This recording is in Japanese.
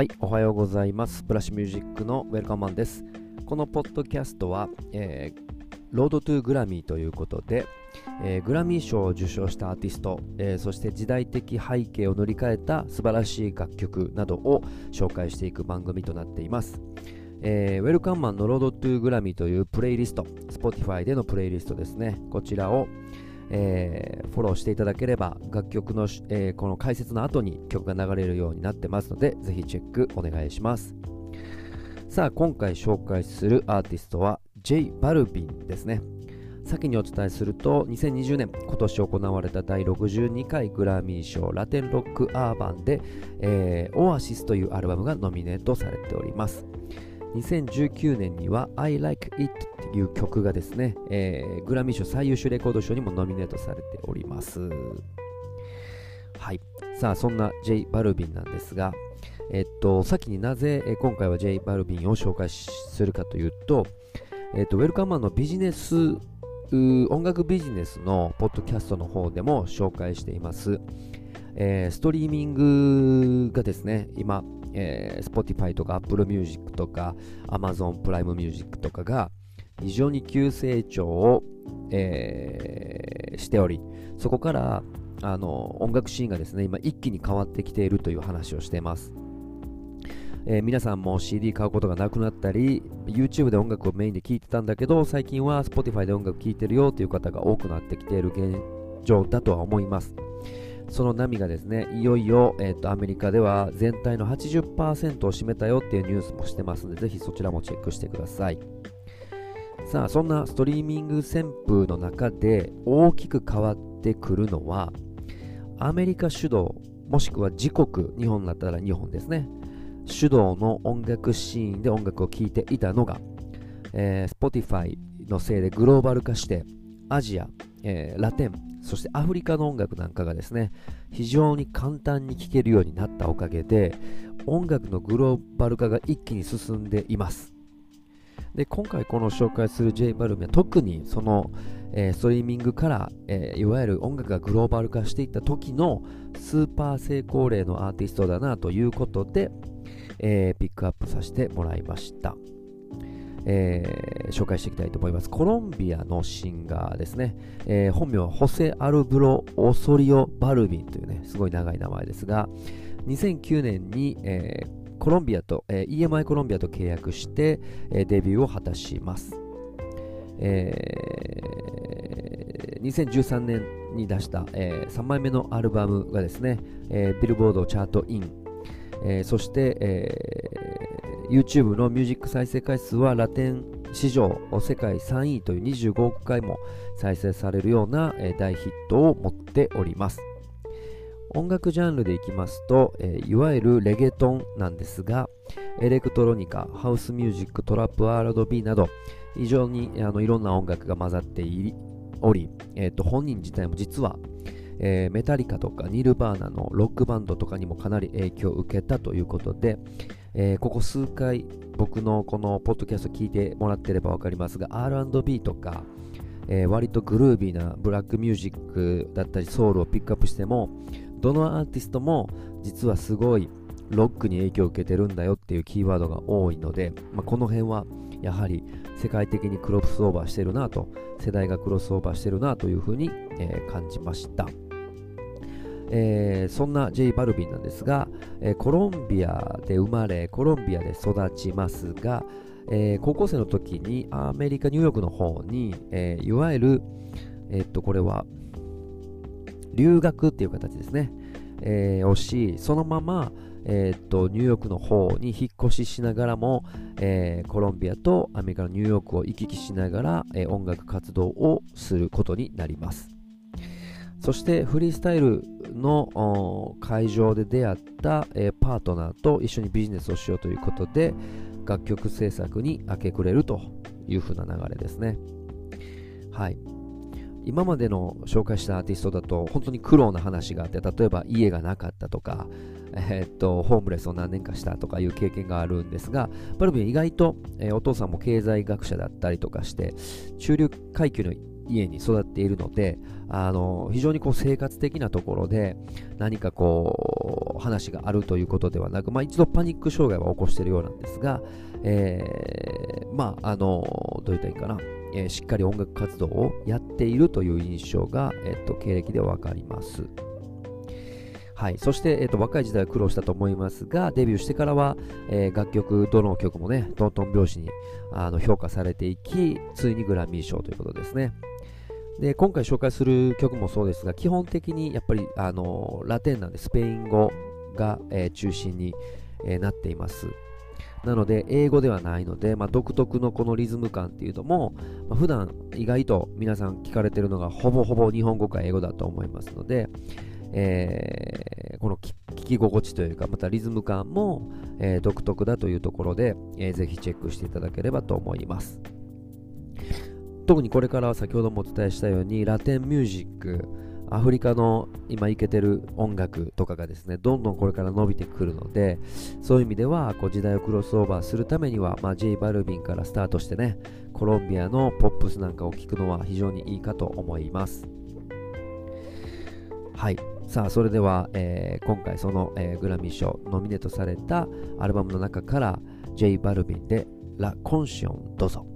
はい、おはようございます。ブラッシュミュージックのウェルカムマンです。このポッドキャストは、えー、ロードトゥグラミーということで、えー、グラミー賞を受賞したアーティスト、えー、そして時代的背景を塗り替えた素晴らしい楽曲などを紹介していく番組となっています。えー、ウェルカムマンのロードトゥグラミーというプレイリスト、Spotify でのプレイリストですね。こちらを、えー、フォローしていただければ楽曲の、えー、この解説の後に曲が流れるようになってますのでぜひチェックお願いします。さあ今回紹介するアーティストは J バルビンですね。先にお伝えすると2020年今年行われた第62回グラミー賞ラテンロックアーバンで、えー、オアシスというアルバムがノミネートされております。2019年には I Like It っていう曲がですね、えー、グラミー賞最優秀レコード賞にもノミネートされております。はい。さあ、そんな J バルビンなんですが、えっと、先になぜ、今回は J バルビンを紹介するかというと、えっと、ウェルカムマンのビジネス、音楽ビジネスのポッドキャストの方でも紹介しています。えー、ストリーミングがですね、今、えー、Spotify とか Apple Music とか Amazon プライムミュージックとかが非常に急成長を、えー、しており、そこからあの音楽シーンがですね、今一気に変わってきているという話をしています。えー、皆さんも CD 買うことがなくなったり、YouTube で音楽をメインで聴いてたんだけど、最近は Spotify で音楽聴いてるよという方が多くなってきている現状だとは思います。その波がですね、いよいよ、えーと、アメリカでは全体の80%を占めたよっていうニュースもしてますので、ぜひそちらもチェックしてください。さあ、そんなストリーミング旋風の中で大きく変わってくるのは、アメリカ主導、もしくは自国、日本だったら日本ですね、主導の音楽シーンで音楽を聴いていたのが、えー、Spotify のせいでグローバル化して、アジア、えー、ラテン、そしてアフリカの音楽なんかがですね、非常に簡単に聴けるようになったおかげで、音楽のグローバル化が一気に進んでいます。で今回この紹介する J バルムは特にその、えー、ストリーミングから、えー、いわゆる音楽がグローバル化していった時のスーパー成功例のアーティストだなということで、えー、ピックアップさせてもらいました。え、紹介していきたいと思います。コロンビアのシンガーですね。えー、本名はホセ・アルブロ・オソリオ・バルビンというね、すごい長い名前ですが、2009年に、えー、コロンビアと、えー、EMI コロンビアと契約して、えー、デビューを果たします。えー、2013年に出した、えー、3枚目のアルバムがですね、えー、ビルボードチャートイン、えー、そして、えー YouTube のミュージック再生回数はラテン史上世界3位という25億回も再生されるような、大ヒットを持っております。音楽ジャンルでいきますと、いわゆるレゲトンなんですが、エレクトロニカ、ハウスミュージック、トラップ、R&B など、非常にあのいろんな音楽が混ざっており、えーと、本人自体も実は、えー、メタリカとかニルバーナのロックバンドとかにもかなり影響を受けたということで、えー、ここ数回僕のこのポッドキャスト聞いてもらってれば分かりますが R&B とか、えー、割とグルービーなブラックミュージックだったりソウルをピックアップしてもどのアーティストも実はすごいロックに影響を受けてるんだよっていうキーワードが多いので、まあ、この辺はやはり世界的にクロスオーバーしてるなと世代がクロスオーバーしてるなというふうに、えー、感じました。えー、そんな J バルビンなんですが、えー、コロンビアで生まれコロンビアで育ちますが、えー、高校生の時にアメリカニューヨークの方に、えーいわゆる、えっとこれは留学っていう形ですね、えをしそのまま、えっとニューヨークの方に引っ越ししながらも、えコロンビアとアメリカのニューヨークを行き来しながら、え音楽活動をすることになります。そしてフリースタイルの会場で出会った、えー、パートナーと一緒にビジネスをしようということで楽曲制作に明け暮れるという風な流れですね。はい。今までの紹介したアーティストだと本当に苦労な話があって例えば家がなかったとか、えー、っとホームレスを何年かしたとかいう経験があるんですがバルビン意外と、えー、お父さんも経済学者だったりとかして中流階級の家に育っているのであの非常にこう生活的なところで何かこう話があるということではなく、まあ、一度パニック障害は起こしているようなんですが、えー、まああのどう言ったらいいかな、えー、しっかり音楽活動をやっているという印象が、えっと、経歴でわかります。はい、そして、えーと、若い時代は苦労したと思いますが、デビューしてからは、えー、楽曲、どの曲もね、トントン拍子にあの評価されていき、ついにグラミー賞ということですね。で今回紹介する曲もそうですが、基本的にやっぱりあのラテンなんでスペイン語が、えー、中心に、えー、なっています。なので、英語ではないので、まあ、独特のこのリズム感っていうのも、まあ、普段意外と皆さん聞かれてるのがほぼほぼ日本語か英語だと思いますので、えー、この聞き心地というか、またリズム感も、え、独特だというところで、えー、ぜひチェックしていただければと思います。特にこれからは先ほどもお伝えしたように、ラテンミュージック、アフリカの今いけてる音楽とかがですね、どんどんこれから伸びてくるので、そういう意味ではこう時代をクロスオーバーするためには、まあ、J バルビンからスタートしてね、コロンビアのポップスなんかを聴くのは非常にいいかと思います。はい。さあ、それでは、えー、今回その、えー、グラミー賞ノミネートされたアルバムの中から J バルビンでラ・コンシオンどうぞ。